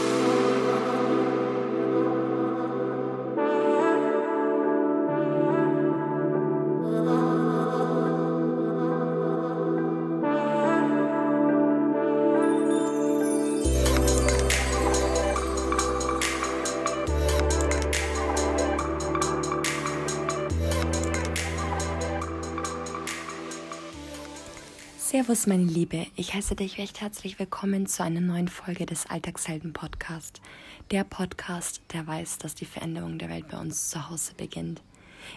Oh. Servus, meine Liebe. Ich heiße dich recht herzlich willkommen zu einer neuen Folge des Alltagshelden Podcast. Der Podcast, der weiß, dass die Veränderung der Welt bei uns zu Hause beginnt.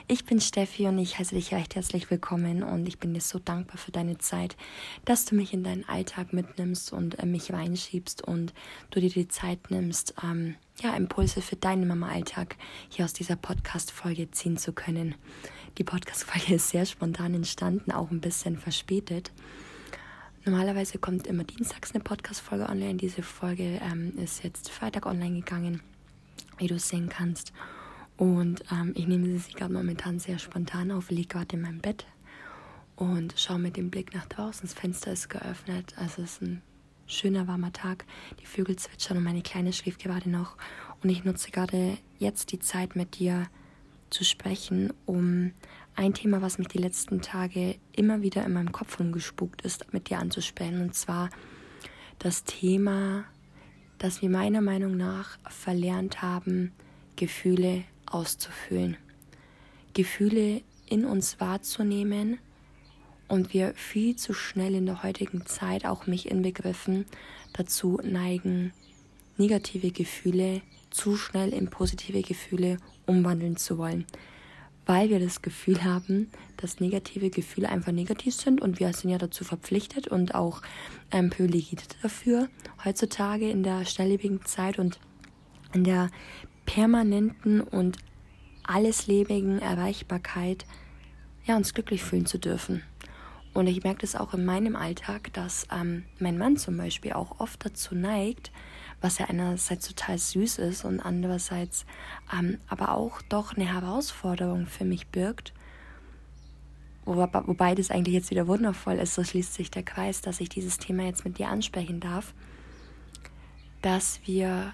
Ich bin Steffi und ich heiße dich recht herzlich willkommen und ich bin dir so dankbar für deine Zeit, dass du mich in deinen Alltag mitnimmst und äh, mich reinschiebst und du dir die Zeit nimmst, ähm, ja, Impulse für deinen Mama-Alltag hier aus dieser Podcast-Folge ziehen zu können. Die Podcast-Folge ist sehr spontan entstanden, auch ein bisschen verspätet. Normalerweise kommt immer dienstags eine Podcast-Folge online. Diese Folge ähm, ist jetzt Freitag online gegangen, wie du sehen kannst. Und ähm, ich nehme sie gerade momentan sehr spontan auf, liege gerade in meinem Bett und schaue mit dem Blick nach draußen. Das Fenster ist geöffnet, also es ist ein schöner warmer Tag. Die Vögel zwitschern und meine Kleine schläft gerade noch. Und ich nutze gerade jetzt die Zeit mit dir zu sprechen, um ein Thema, was mich die letzten Tage immer wieder in meinem Kopf rumgespukt ist, mit dir anzusprechen. Und zwar das Thema, dass wir meiner Meinung nach verlernt haben, Gefühle auszufüllen. Gefühle in uns wahrzunehmen und wir viel zu schnell in der heutigen Zeit, auch mich inbegriffen, dazu neigen, negative Gefühle zu schnell in positive Gefühle umwandeln zu wollen, weil wir das Gefühl haben, dass negative Gefühle einfach negativ sind und wir sind ja dazu verpflichtet und auch ähm, privilegiert dafür heutzutage in der schnelllebigen Zeit und in der permanenten und alleslebigen Erreichbarkeit, ja, uns glücklich fühlen zu dürfen. Und ich merke das auch in meinem Alltag, dass ähm, mein Mann zum Beispiel auch oft dazu neigt, was ja einerseits total süß ist und andererseits ähm, aber auch doch eine Herausforderung für mich birgt. Wobei, das eigentlich jetzt wieder wundervoll ist, so schließt sich der Kreis, dass ich dieses Thema jetzt mit dir ansprechen darf, dass wir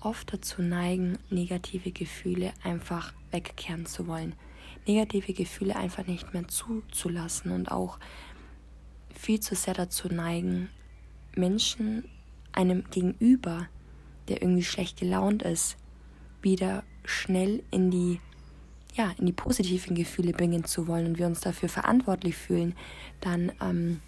oft dazu neigen, negative Gefühle einfach wegkehren zu wollen. Negative Gefühle einfach nicht mehr zuzulassen und auch viel zu sehr dazu neigen, Menschen einem Gegenüber, der irgendwie schlecht gelaunt ist, wieder schnell in die ja, in die positiven Gefühle bringen zu wollen und wir uns dafür verantwortlich fühlen, dann ähm,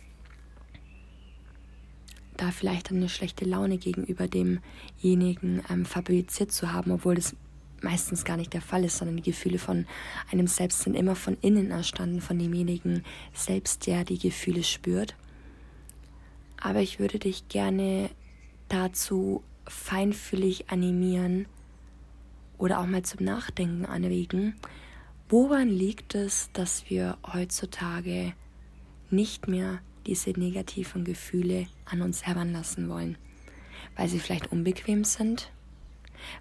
da vielleicht eine schlechte Laune gegenüber demjenigen ähm, fabriziert zu haben, obwohl das meistens gar nicht der Fall ist, sondern die Gefühle von einem selbst sind immer von innen erstanden, von demjenigen selbst, der die Gefühle spürt. Aber ich würde dich gerne dazu feinfühlig animieren oder auch mal zum Nachdenken anregen. Woran liegt es, dass wir heutzutage nicht mehr diese negativen Gefühle an uns heranlassen wollen? Weil sie vielleicht unbequem sind,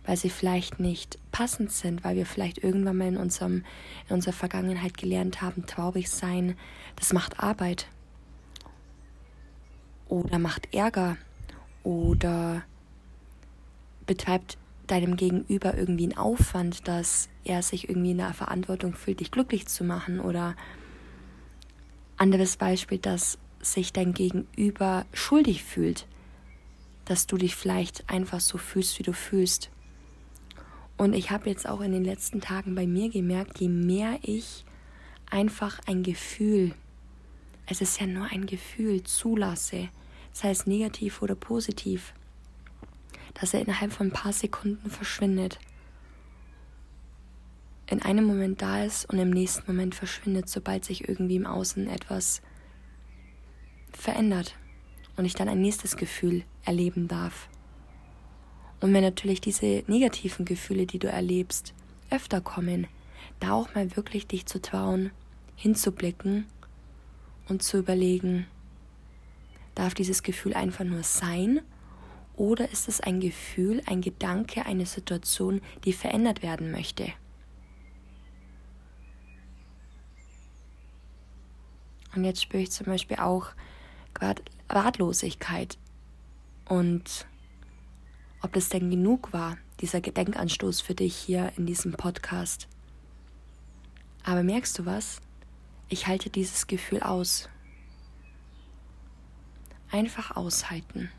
weil sie vielleicht nicht passend sind, weil wir vielleicht irgendwann mal in, unserem, in unserer Vergangenheit gelernt haben, traurig sein, das macht Arbeit oder macht Ärger oder betreibt deinem Gegenüber irgendwie einen Aufwand, dass er sich irgendwie in der Verantwortung fühlt, dich glücklich zu machen oder anderes Beispiel, dass sich dein Gegenüber schuldig fühlt, dass du dich vielleicht einfach so fühlst, wie du fühlst. Und ich habe jetzt auch in den letzten Tagen bei mir gemerkt, je mehr ich einfach ein Gefühl, es ist ja nur ein Gefühl, zulasse, sei es negativ oder positiv, dass er innerhalb von ein paar Sekunden verschwindet. In einem Moment da ist und im nächsten Moment verschwindet, sobald sich irgendwie im Außen etwas verändert und ich dann ein nächstes Gefühl erleben darf. Und wenn natürlich diese negativen Gefühle, die du erlebst, öfter kommen, da auch mal wirklich dich zu trauen, hinzublicken und zu überlegen, darf dieses Gefühl einfach nur sein oder ist es ein Gefühl, ein Gedanke, eine Situation, die verändert werden möchte? Und jetzt spüre ich zum Beispiel auch Ratlosigkeit und ob das denn genug war, dieser Gedenkanstoß für dich hier in diesem Podcast. Aber merkst du was? Ich halte dieses Gefühl aus. Einfach aushalten.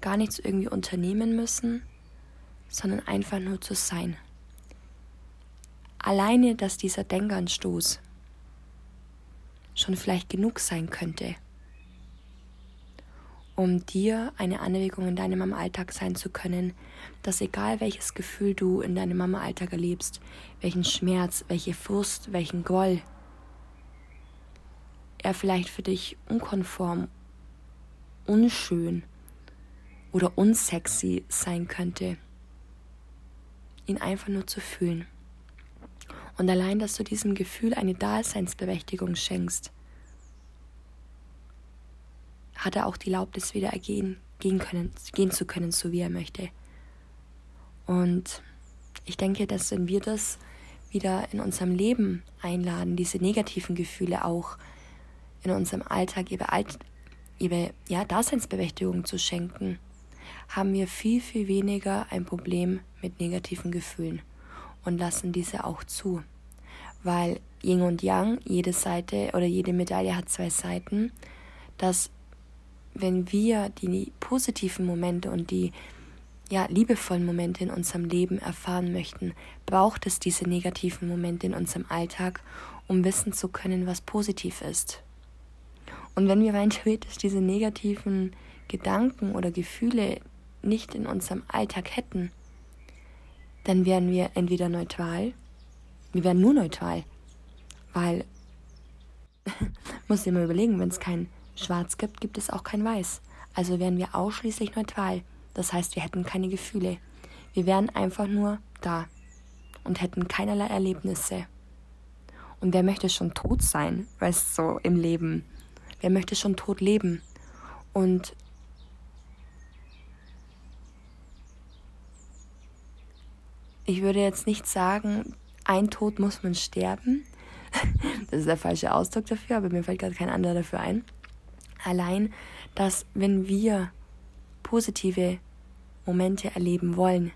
Gar nichts irgendwie unternehmen müssen, sondern einfach nur zu sein. Alleine, dass dieser Denkanstoß schon vielleicht genug sein könnte, um dir eine Anregung in deinem Mama-Alltag sein zu können, dass egal welches Gefühl du in deinem Mama-Alltag erlebst, welchen Schmerz, welche Frust, welchen Groll, er vielleicht für dich unkonform, unschön oder unsexy sein könnte, ihn einfach nur zu fühlen. Und allein, dass du diesem Gefühl eine Daseinsberechtigung schenkst, hat er auch die Erlaubnis, wieder ergehen, gehen, können, gehen zu können, so wie er möchte. Und ich denke, dass wenn wir das wieder in unserem Leben einladen, diese negativen Gefühle auch in unserem Alltag ihre, ihre ja, Daseinsberechtigung zu schenken, haben wir viel, viel weniger ein Problem mit negativen Gefühlen und lassen diese auch zu. Weil Yin und Yang, jede Seite oder jede Medaille hat zwei Seiten, dass wenn wir die positiven Momente und die ja, liebevollen Momente in unserem Leben erfahren möchten, braucht es diese negativen Momente in unserem Alltag, um wissen zu können, was positiv ist. Und wenn wir rein theoretisch diese negativen Gedanken oder Gefühle nicht in unserem Alltag hätten, dann wären wir entweder neutral, wir wären nur neutral, weil, muss dir mal überlegen, wenn es kein Schwarz gibt, gibt es auch kein Weiß. Also wären wir ausschließlich neutral. Das heißt, wir hätten keine Gefühle. Wir wären einfach nur da und hätten keinerlei Erlebnisse. Und wer möchte schon tot sein, weißt du, so im Leben? Wer möchte schon tot leben? Und ich würde jetzt nicht sagen, ein Tod muss man sterben. Das ist der falsche Ausdruck dafür, aber mir fällt gerade kein anderer dafür ein. Allein, dass wenn wir positive Momente erleben wollen,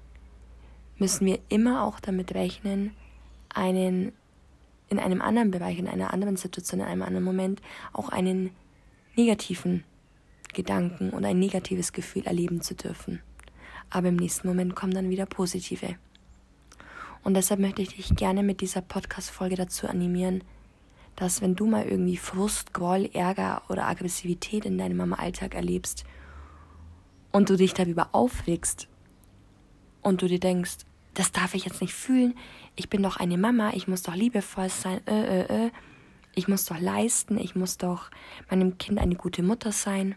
müssen wir immer auch damit rechnen, einen in einem anderen Bereich, in einer anderen Situation, in einem anderen Moment auch einen negativen Gedanken oder ein negatives Gefühl erleben zu dürfen. Aber im nächsten Moment kommen dann wieder positive. Und deshalb möchte ich dich gerne mit dieser Podcast-Folge dazu animieren, dass wenn du mal irgendwie Frust, Groll, Ärger oder Aggressivität in deinem Mama-Alltag erlebst und du dich darüber aufregst und du dir denkst, das darf ich jetzt nicht fühlen, ich bin doch eine Mama, ich muss doch liebevoll sein, äh, äh, äh, ich muss doch leisten, ich muss doch meinem Kind eine gute Mutter sein.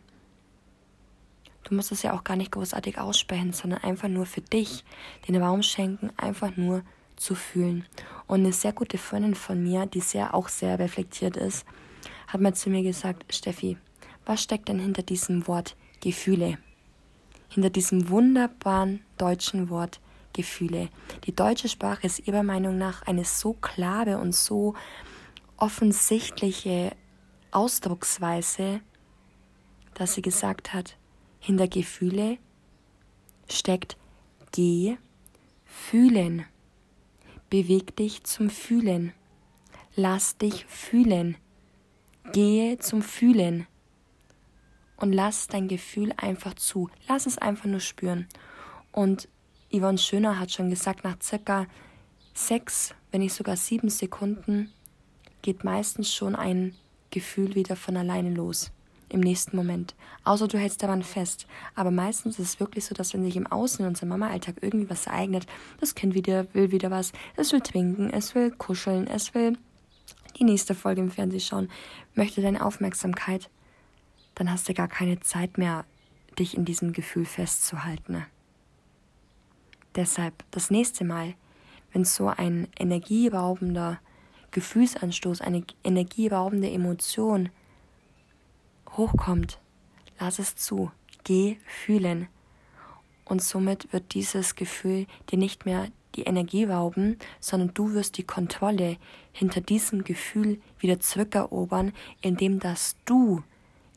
Du musst es ja auch gar nicht großartig aussprechen, sondern einfach nur für dich den Raum schenken, einfach nur zu fühlen. Und eine sehr gute Freundin von mir, die sehr auch sehr reflektiert ist, hat mal zu mir gesagt, Steffi, was steckt denn hinter diesem Wort Gefühle? Hinter diesem wunderbaren deutschen Wort Gefühle. Die deutsche Sprache ist ihrer Meinung nach eine so klare und so offensichtliche Ausdrucksweise, dass sie gesagt hat, hinter Gefühle steckt Geh, fühlen. Beweg dich zum Fühlen. Lass dich fühlen. Gehe zum Fühlen. Und lass dein Gefühl einfach zu. Lass es einfach nur spüren. Und Yvonne Schöner hat schon gesagt, nach circa sechs, wenn nicht sogar sieben Sekunden geht meistens schon ein Gefühl wieder von alleine los im nächsten Moment. Außer du hältst daran fest. Aber meistens ist es wirklich so, dass wenn sich im Außen in unserem Mama-Alltag irgendwie was ereignet, das Kind wieder, will wieder was, es will trinken, es will kuscheln, es will die nächste Folge im Fernsehen schauen, möchte deine Aufmerksamkeit, dann hast du gar keine Zeit mehr, dich in diesem Gefühl festzuhalten. Deshalb das nächste Mal, wenn so ein energieraubender Gefühlsanstoß, eine energieraubende Emotion hochkommt, lass es zu, geh fühlen. Und somit wird dieses Gefühl dir nicht mehr die Energie rauben, sondern du wirst die Kontrolle hinter diesem Gefühl wieder zurückerobern, indem dass du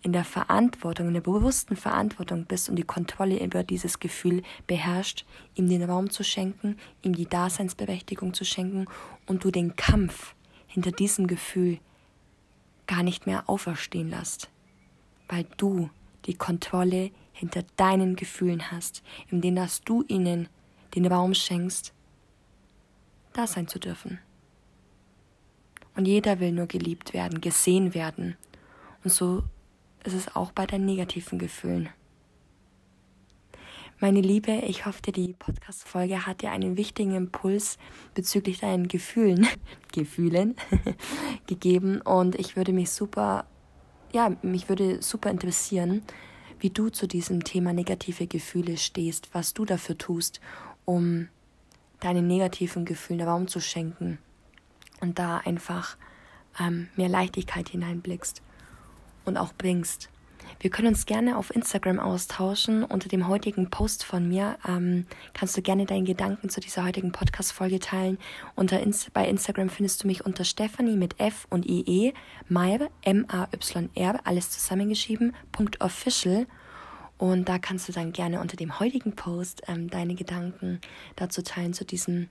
in der Verantwortung, in der bewussten Verantwortung bist und die Kontrolle über dieses Gefühl beherrscht, ihm den Raum zu schenken, ihm die Daseinsberechtigung zu schenken und du den Kampf hinter diesem Gefühl gar nicht mehr auferstehen lässt, weil du die Kontrolle hinter deinen Gefühlen hast, indem dass du ihnen den Raum schenkst, da sein zu dürfen. Und jeder will nur geliebt werden, gesehen werden. Und so ist es auch bei deinen negativen Gefühlen. Meine Liebe, ich hoffe, die Podcast-Folge hat dir einen wichtigen Impuls bezüglich deinen Gefühlen, Gefühlen gegeben und ich würde mich super, ja, mich würde super interessieren, wie du zu diesem Thema negative Gefühle stehst, was du dafür tust, um deinen negativen Gefühlen Raum zu schenken und da einfach ähm, mehr Leichtigkeit hineinblickst und auch bringst. Wir können uns gerne auf Instagram austauschen. Unter dem heutigen Post von mir ähm, kannst du gerne deinen Gedanken zu dieser heutigen Podcast-Folge teilen. Unter Inst bei Instagram findest du mich unter Stephanie mit F und IE, Mayer, M-A-Y-R, alles zusammengeschrieben, Punkt official. Und da kannst du dann gerne unter dem heutigen Post ähm, deine Gedanken dazu teilen, zu diesem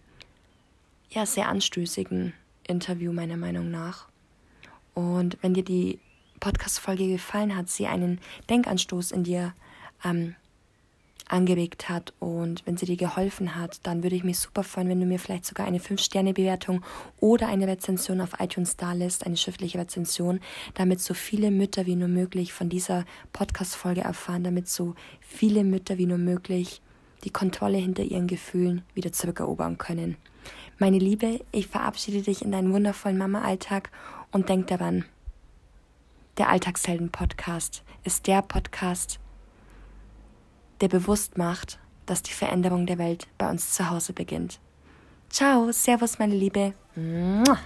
ja, sehr anstößigen Interview meiner Meinung nach. Und wenn dir die Podcast-Folge gefallen hat, sie einen Denkanstoß in dir ähm, angeregt hat und wenn sie dir geholfen hat, dann würde ich mich super freuen, wenn du mir vielleicht sogar eine 5-Sterne-Bewertung oder eine Rezension auf iTunes da lässt, eine schriftliche Rezension, damit so viele Mütter wie nur möglich von dieser Podcast-Folge erfahren, damit so viele Mütter wie nur möglich die Kontrolle hinter ihren Gefühlen wieder zurückerobern können. Meine Liebe, ich verabschiede dich in deinen wundervollen Mama-Alltag und denk daran, der Alltagshelden-Podcast ist der Podcast, der bewusst macht, dass die Veränderung der Welt bei uns zu Hause beginnt. Ciao, Servus, meine Liebe. Mua.